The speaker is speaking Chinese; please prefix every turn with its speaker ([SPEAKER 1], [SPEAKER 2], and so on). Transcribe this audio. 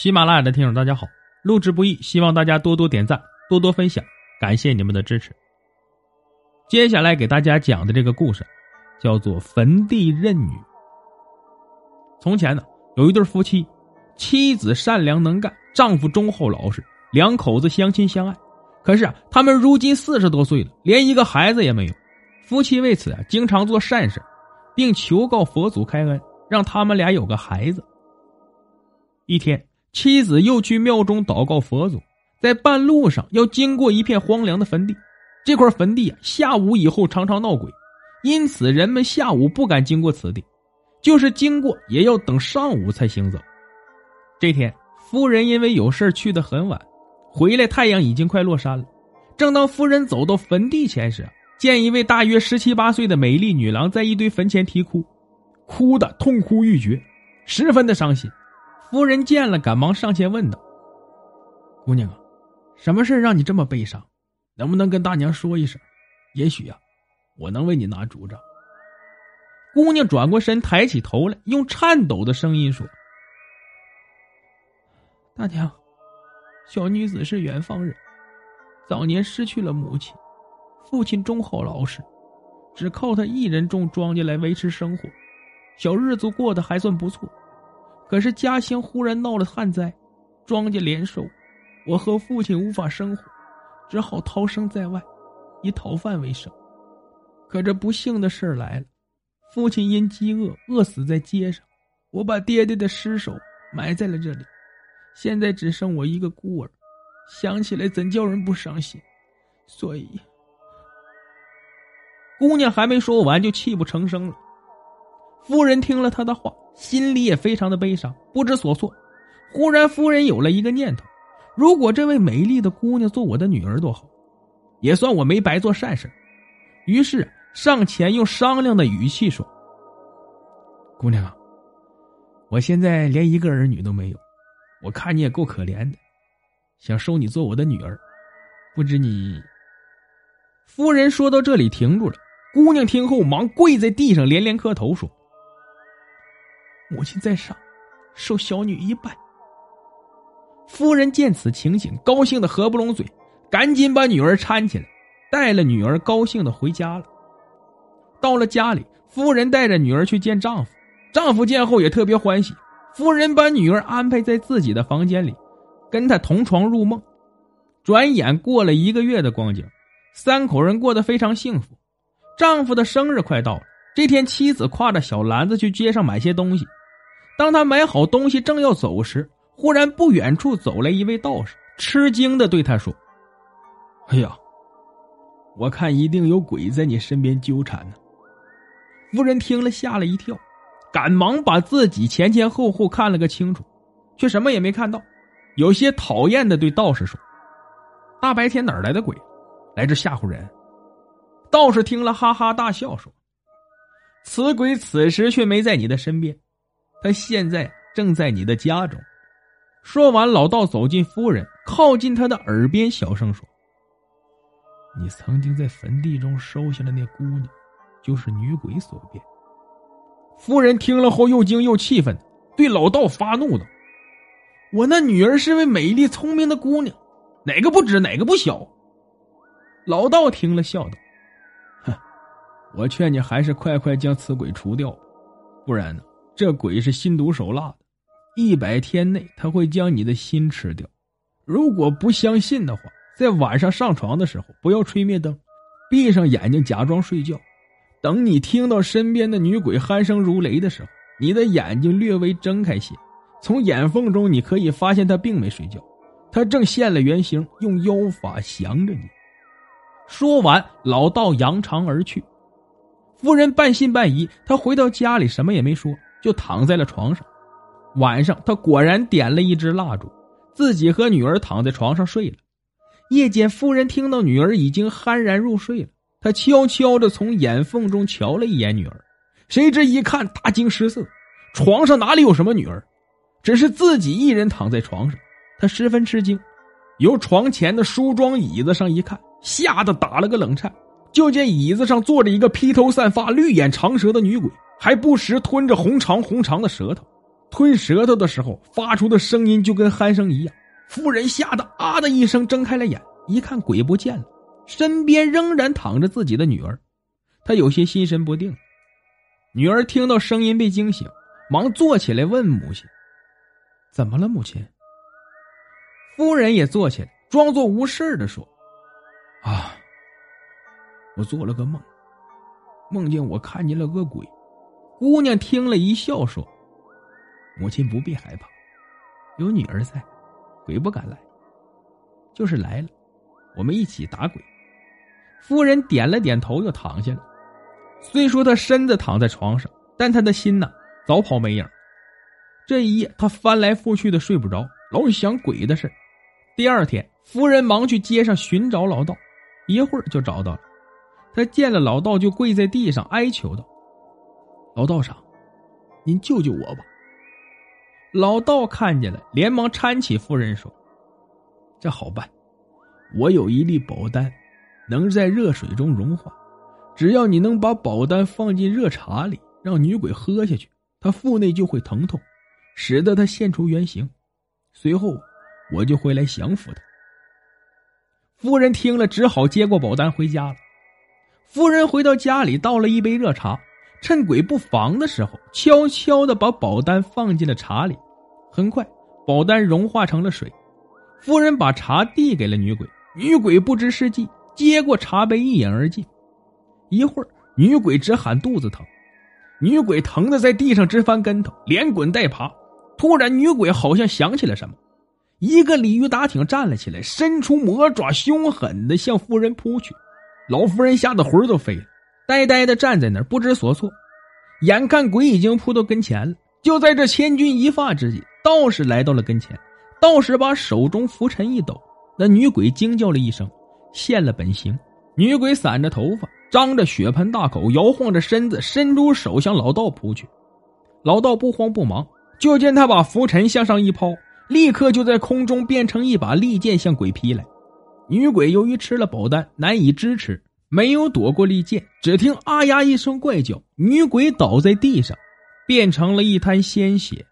[SPEAKER 1] 喜马拉雅的听众大家好，录制不易，希望大家多多点赞，多多分享，感谢你们的支持。接下来给大家讲的这个故事，叫做《坟地任女》。从前呢，有一对夫妻，妻子善良能干，丈夫忠厚老实，两口子相亲相爱。可是啊，他们如今四十多岁了，连一个孩子也没有。夫妻为此啊，经常做善事，并求告佛祖开恩，让他们俩有个孩子。一天。妻子又去庙中祷告佛祖，在半路上要经过一片荒凉的坟地，这块坟地啊，下午以后常常闹鬼，因此人们下午不敢经过此地，就是经过也要等上午才行走。这天，夫人因为有事去的很晚，回来太阳已经快落山了。正当夫人走到坟地前时，见一位大约十七八岁的美丽女郎在一堆坟前啼哭，哭得痛哭欲绝，十分的伤心。夫人见了，赶忙上前问道：“姑娘啊，什么事让你这么悲伤？能不能跟大娘说一声？也许啊，我能为你拿主张。”姑娘转过身，抬起头来，用颤抖的声音说：“大娘，小女子是远方人，早年失去了母亲，父亲忠厚老实，只靠他一人种庄稼来维持生活，小日子过得还算不错。”可是家乡忽然闹了旱灾，庄稼连收，我和父亲无法生活，只好逃生在外，以讨饭为生。可这不幸的事来了，父亲因饥饿饿死在街上，我把爹爹的尸首埋在了这里，现在只剩我一个孤儿，想起来怎叫人不伤心？所以，姑娘还没说完就泣不成声了。夫人听了他的话。心里也非常的悲伤，不知所措。忽然，夫人有了一个念头：如果这位美丽的姑娘做我的女儿多好，也算我没白做善事。于是上前用商量的语气说：“姑娘啊，我现在连一个儿女都没有，我看你也够可怜的，想收你做我的女儿，不知你……”夫人说到这里停住了。姑娘听后忙跪在地上连连磕头说。母亲在上，受小女一拜。夫人见此情景，高兴的合不拢嘴，赶紧把女儿搀起来，带了女儿高兴的回家了。到了家里，夫人带着女儿去见丈夫，丈夫见后也特别欢喜。夫人把女儿安排在自己的房间里，跟她同床入梦。转眼过了一个月的光景，三口人过得非常幸福。丈夫的生日快到了，这天妻子挎着小篮子去街上买些东西。当他买好东西正要走时，忽然不远处走来一位道士，吃惊的对他说：“哎呀，我看一定有鬼在你身边纠缠呢。”夫人听了吓了一跳，赶忙把自己前前后后看了个清楚，却什么也没看到，有些讨厌的对道士说：“大白天哪来的鬼，来这吓唬人？”道士听了哈哈大笑说：“此鬼此时却没在你的身边。”他现在正在你的家中。说完，老道走进夫人，靠近她的耳边，小声说：“你曾经在坟地中收下的那姑娘，就是女鬼所变。”夫人听了后，又惊又气愤，对老道发怒道：“我那女儿是位美丽聪明的姑娘，哪个不知哪个不晓？”老道听了，笑道：“哼，我劝你还是快快将此鬼除掉，不然呢？”这鬼是心毒手辣的，一百天内他会将你的心吃掉。如果不相信的话，在晚上上床的时候不要吹灭灯，闭上眼睛假装睡觉。等你听到身边的女鬼鼾声如雷的时候，你的眼睛略微睁开些，从眼缝中你可以发现她并没睡觉，她正现了原形，用妖法降着你。说完，老道扬长而去。夫人半信半疑，她回到家里什么也没说。就躺在了床上。晚上，他果然点了一支蜡烛，自己和女儿躺在床上睡了。夜间，夫人听到女儿已经酣然入睡了，她悄悄的从眼缝中瞧了一眼女儿，谁知一看大惊失色，床上哪里有什么女儿，只是自己一人躺在床上。她十分吃惊，由床前的梳妆椅子上一看，吓得打了个冷颤，就见椅子上坐着一个披头散发、绿眼长舌的女鬼。还不时吞着红长红长的舌头，吞舌头的时候发出的声音就跟鼾声一样。夫人吓得啊的一声睁开了眼，一看鬼不见了，身边仍然躺着自己的女儿，她有些心神不定。女儿听到声音被惊醒，忙坐起来问母亲：“怎么了，母亲？”夫人也坐起来，装作无事的说：“啊，我做了个梦，梦见我看见了个鬼。”姑娘听了一笑说：“母亲不必害怕，有女儿在，鬼不敢来。就是来了，我们一起打鬼。”夫人点了点头，又躺下了。虽说她身子躺在床上，但她的心呢，早跑没影。这一夜，她翻来覆去的睡不着，老想鬼的事第二天，夫人忙去街上寻找老道，一会儿就找到了。他见了老道，就跪在地上哀求道：“老道长，您救救我吧！”老道看见了，连忙搀起夫人说：“这好办，我有一粒宝丹，能在热水中融化。”只要你能把宝丹放进热茶里，让女鬼喝下去，她腹内就会疼痛，使得她现出原形。随后，我就会来降服她。夫人听了，只好接过宝丹回家了。夫人回到家里，倒了一杯热茶，趁鬼不防的时候，悄悄的把宝丹放进了茶里。很快，宝丹融化成了水。夫人把茶递给了女鬼，女鬼不知是计，接过茶杯一饮而尽。一会儿，女鬼直喊肚子疼，女鬼疼的在地上直翻跟头，连滚带爬。突然，女鬼好像想起了什么，一个鲤鱼打挺站了起来，伸出魔爪，凶狠的向夫人扑去。老夫人吓得魂都飞了，呆呆的站在那儿，不知所措。眼看鬼已经扑到跟前了，就在这千钧一发之际，道士来到了跟前。道士把手中拂尘一抖，那女鬼惊叫了一声，现了本形。女鬼散着头发。张着血盆大口，摇晃着身子，伸出手向老道扑去。老道不慌不忙，就见他把拂尘向上一抛，立刻就在空中变成一把利剑向鬼劈来。女鬼由于吃了宝丹，难以支持，没有躲过利剑，只听“啊呀”一声怪叫，女鬼倒在地上，变成了一滩鲜血。